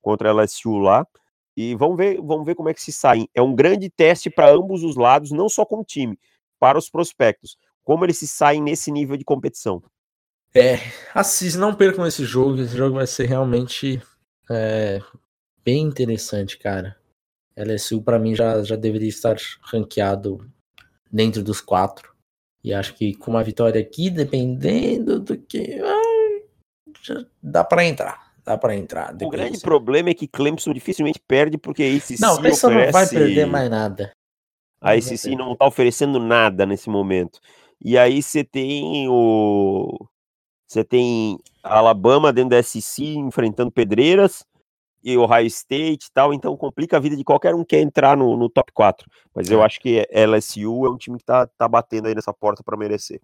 contra a LSU lá. E vamos ver, vamos ver como é que se saem. É um grande teste para ambos os lados, não só como time, para os prospectos. Como eles se saem nesse nível de competição. É, assiste, não percam esse jogo. Esse jogo vai ser realmente é, bem interessante, cara. LSU para mim já, já deveria estar ranqueado dentro dos quatro. E acho que com uma vitória aqui, dependendo do que. dá para entrar. Dá para entrar. O grande problema é que Clemson dificilmente perde, porque ACC Não, Clemson oferece... não vai perder mais nada. A ACC não tá oferecendo nada nesse momento. E aí você tem o. Você tem Alabama dentro da SEC enfrentando pedreiras e Ohio State e tal, então complica a vida de qualquer um que quer entrar no, no top 4. Mas eu é. acho que LSU é um time que tá, tá batendo aí nessa porta para merecer.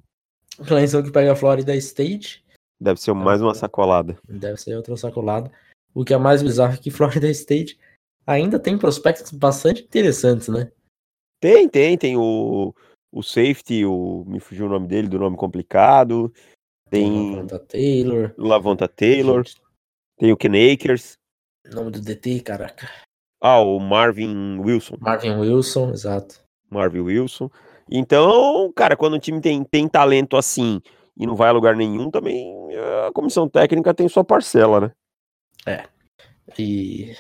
Clemson que pega a Florida State. Deve ser mais uma sacolada. Deve ser outra sacolada. O que é mais bizarro é que Florida State ainda tem prospectos bastante interessantes, né? Tem, tem, tem o, o safety, o, me fugiu o nome dele, do nome complicado. Tem. Lavonta Taylor. Lavonta Taylor. Tem o Ken Akers. Nome do DT, caraca. Ah, o Marvin Wilson. Marvin Wilson, exato. Marvin Wilson. Então, cara, quando o time tem, tem talento assim e não vai a lugar nenhum, também a comissão técnica tem sua parcela, né? É. E,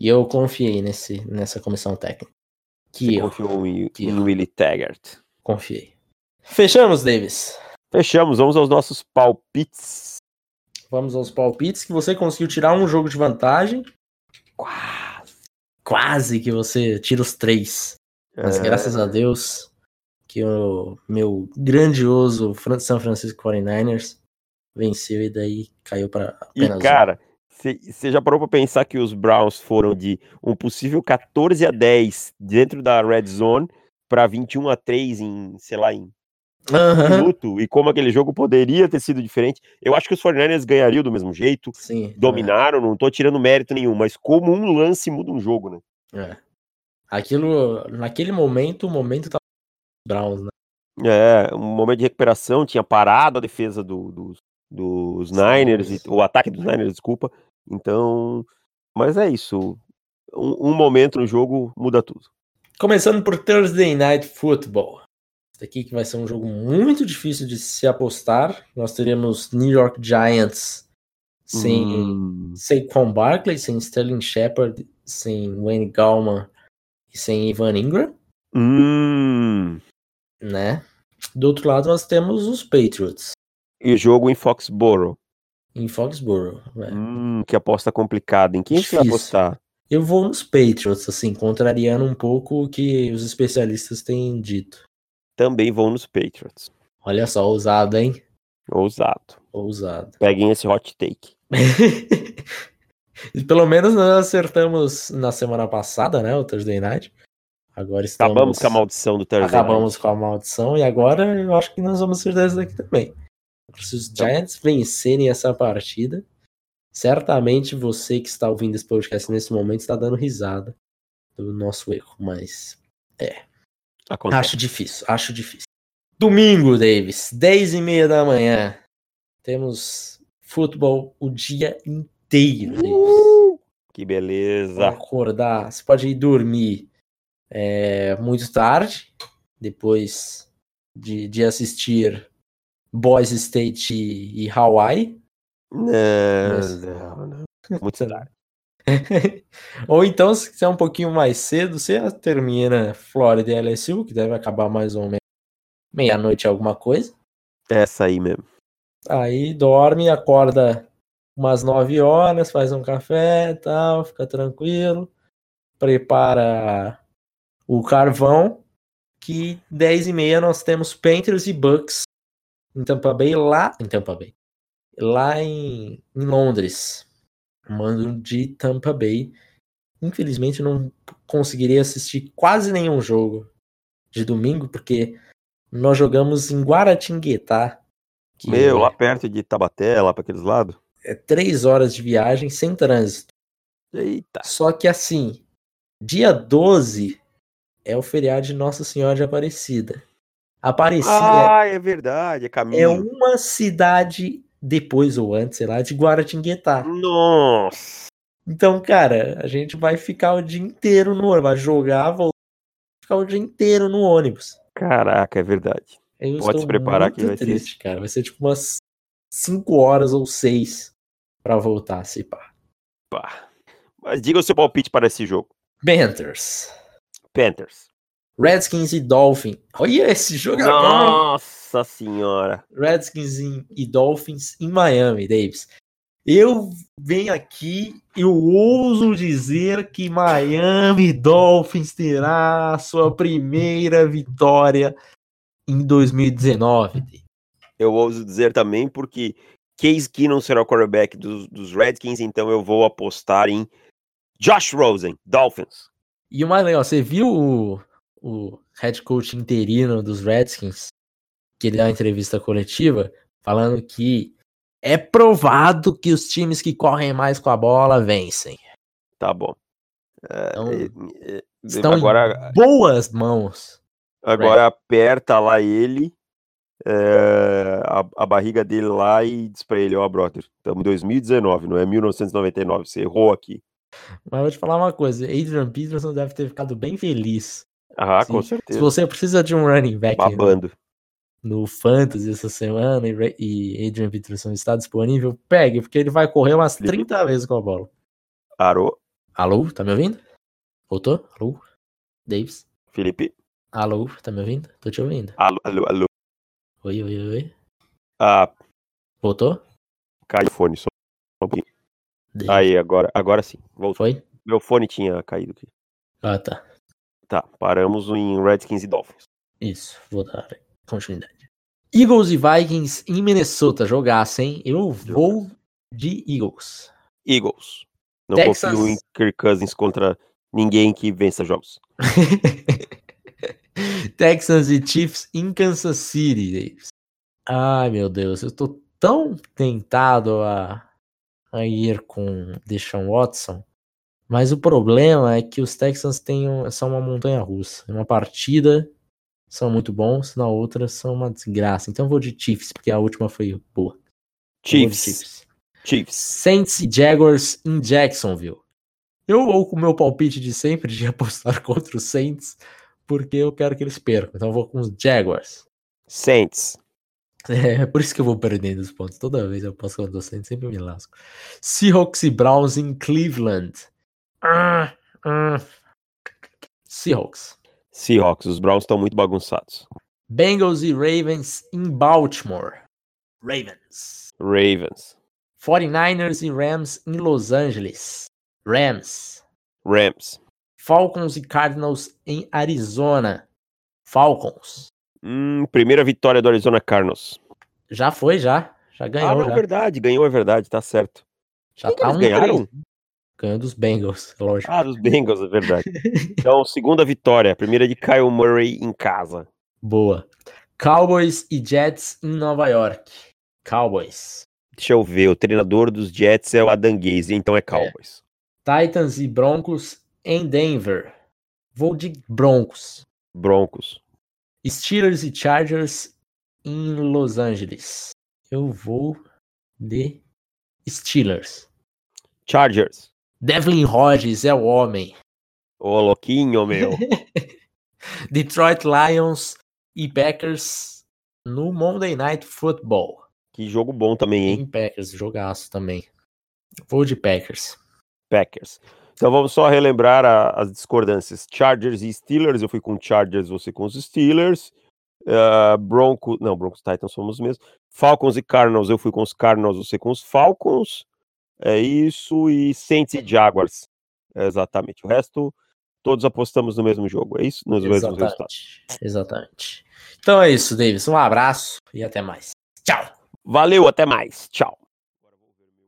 e eu confiei nesse, nessa comissão técnica. Que Você eu, confiou em, que em Willie Taggart. Confiei. Fechamos, Davis. Fechamos, vamos aos nossos palpites. Vamos aos palpites que você conseguiu tirar um jogo de vantagem. Quase. Quase que você tira os três. Mas é... graças a Deus que o meu grandioso São Francisco 49ers venceu e daí caiu para apenas E cara, você já parou para pensar que os Browns foram de um possível 14 a 10 dentro da red zone para 21 a 3 em, sei lá, em uhum. minuto e como aquele jogo poderia ter sido diferente. Eu acho que os 49ers ganhariam do mesmo jeito. Sim. É. Dominaram, é. não tô tirando mérito nenhum, mas como um lance muda um jogo, né? É. Aquilo, naquele momento, o momento tava Browns, né? É, um momento de recuperação, tinha parado a defesa do, do dos Niners, e, o ataque dos Niners, desculpa. Então, mas é isso. Um, um momento no jogo muda tudo. Começando por Thursday Night Football. Esse aqui que vai ser um jogo muito difícil de se apostar. Nós teremos New York Giants sem hum. Saquon Barkley, sem Sterling Shepard, sem Wayne Gallman e sem Ivan Ingram. Hum. Né? Do outro lado nós temos os Patriots. E o jogo em Foxborough. Em Foxborough, é. Hum, que aposta complicada. Em quem Difícil. você vai apostar? Eu vou nos Patriots, assim, contrariando um pouco o que os especialistas têm dito também vão nos Patriots. Olha só, ousado, hein? Ousado. Ousado. Peguem esse hot take. Pelo menos nós acertamos na semana passada, né? O Thursday Night. Agora estamos... Acabamos com a maldição do Thursday Acabamos Night. com a maldição e agora eu acho que nós vamos acertar isso daqui também. Se os então Giants vencerem essa partida, certamente você que está ouvindo esse podcast nesse momento está dando risada do nosso erro, mas é, Acontece. Acho difícil, acho difícil. Domingo, Davis, 10 e meia da manhã. Temos futebol o dia inteiro, uh, Que beleza. acordar, você pode ir dormir é, muito tarde, depois de, de assistir Boys State e, e Hawaii. Não, Mas... não, não. Muito tarde. Ou então, se quiser um pouquinho mais cedo, você termina Florida e LSU, que deve acabar mais ou menos meia-noite alguma coisa. Essa aí mesmo. Aí dorme, acorda umas 9 horas, faz um café tal, fica tranquilo, prepara o carvão, que 10 e meia nós temos Panthers e Bucks em Tampa Bay, lá em Tampa Bay, lá em, em Londres. Mando de Tampa Bay. Infelizmente não conseguiria assistir quase nenhum jogo de domingo, porque nós jogamos em Guaratinguetá. Meu, é, lá perto de Tabaté, lá para aqueles lados. É três horas de viagem sem trânsito. Eita. Só que assim, dia 12 é o feriado de Nossa Senhora de Aparecida. Aparecida. Ah, é verdade, é caminho. É uma cidade depois ou antes, sei lá, de Guaratinguetá. Nossa. Então, cara, a gente vai ficar o dia inteiro no ônibus, vai jogar, voltar, ficar o dia inteiro no ônibus. Caraca, é verdade. Eu Pode se preparar que vai triste, ser. cara. Vai ser tipo umas 5 horas ou 6 para voltar, se pá. Pá. Mas diga o seu palpite para esse jogo. Panthers. Panthers. Redskins e Dolphins. Olha esse jogador. Nossa senhora. Redskins e Dolphins em Miami, Davis. Eu venho aqui, eu ouso dizer que Miami Dolphins terá sua primeira vitória em 2019. Eu ouso dizer também porque Case Keenum será o quarterback dos, dos Redskins, então eu vou apostar em Josh Rosen, Dolphins. E o mais legal, você viu o, o head coach interino dos Redskins, que ele dá uma entrevista coletiva, falando que é provado que os times que correm mais com a bola vencem. Tá bom. É, então, é, é, estão agora, em boas mãos. Agora aperta lá ele, é, a, a, barriga dele lá e diz pra ele, ó, oh, brother, estamos em 2019, não é 1999, você errou aqui. Mas vou te falar uma coisa, Adrian Peterson deve ter ficado bem feliz. Ah, com certeza. Se você precisa de um running back Babando. No, no Fantasy essa semana e, Adrian Peterson está disponível, pegue, porque ele vai correr umas 30 vezes com a bola. Alô? Alô, tá me ouvindo? Voltou? Alô? Davis? Felipe? Alô, tá me ouvindo? Tô te ouvindo. Alô, alô, alô. Oi, oi, oi. Ah. Voltou? Caiu o fone só um pouquinho. Aí, agora, agora sim. Voltou. Foi? Meu fone tinha caído aqui. Ah, tá. Tá, paramos em Redskins e Dolphins. Isso, vou dar continuidade. Eagles e Vikings em Minnesota jogassem. Eu vou de Eagles. Eagles. Não Texas... confio em Kirk Cousins contra ninguém que vença jogos. Texans e Chiefs em Kansas City, Davis. Ai, meu Deus, eu tô tão tentado a a ir com Deshaun Watson. Mas o problema é que os Texans têm são uma montanha russa. Uma partida são muito bons, na outra são uma desgraça. Então eu vou de Chiefs, porque a última foi boa. Chiefs. Chiefs. Chiefs. Saints e Jaguars em Jacksonville. Eu vou com o meu palpite de sempre de apostar contra os Saints, porque eu quero que eles percam. Então eu vou com os Jaguars. Saints. É, por isso que eu vou perdendo os pontos. Toda vez eu posso com o docente, sempre me lasco. Seahawks e Browns em Cleveland. Ah, ah. Seahawks. Seahawks, os Browns estão muito bagunçados. Bengals e Ravens em Baltimore. Ravens. Ravens. 49ers e Rams em Los Angeles. Rams. Rams. Falcons e Cardinals em Arizona. Falcons. Hum, primeira vitória do Arizona Cardinals. Já foi, já. Já ganhou. Ah, não, é verdade. Ganhou, é verdade, tá certo. Já Quem tá um ganharam? Ganhou dos Bengals, lógico. Ah, dos Bengals, é verdade. então, segunda vitória. Primeira de Kyle Murray em casa. Boa. Cowboys e Jets em Nova York. Cowboys. Deixa eu ver, o treinador dos Jets é o Adam Gaze, então é, é. Cowboys. É. Titans e Broncos em Denver. Vou de Broncos. Broncos. Steelers e Chargers em Los Angeles. Eu vou de Steelers. Chargers. Devlin Hodges é o homem. Ô, louquinho, meu. Detroit Lions e Packers no Monday Night Football. Que jogo bom também, hein? Em Packers, jogaço também. Vou de Packers. Packers. Então vamos só relembrar a, as discordâncias. Chargers e Steelers, eu fui com Chargers, você com os Steelers. Uh, Broncos, não, Broncos Titans somos os mesmos. Falcons e Cardinals, eu fui com os Cardinals, você com os Falcons. É isso, e Saints e Jaguars. É exatamente. O resto, todos apostamos no mesmo jogo, é isso? Nos exatamente, mesmos resultados. Exatamente. Então é isso, Davis. Um abraço e até mais. Tchau. Valeu, até mais. Tchau.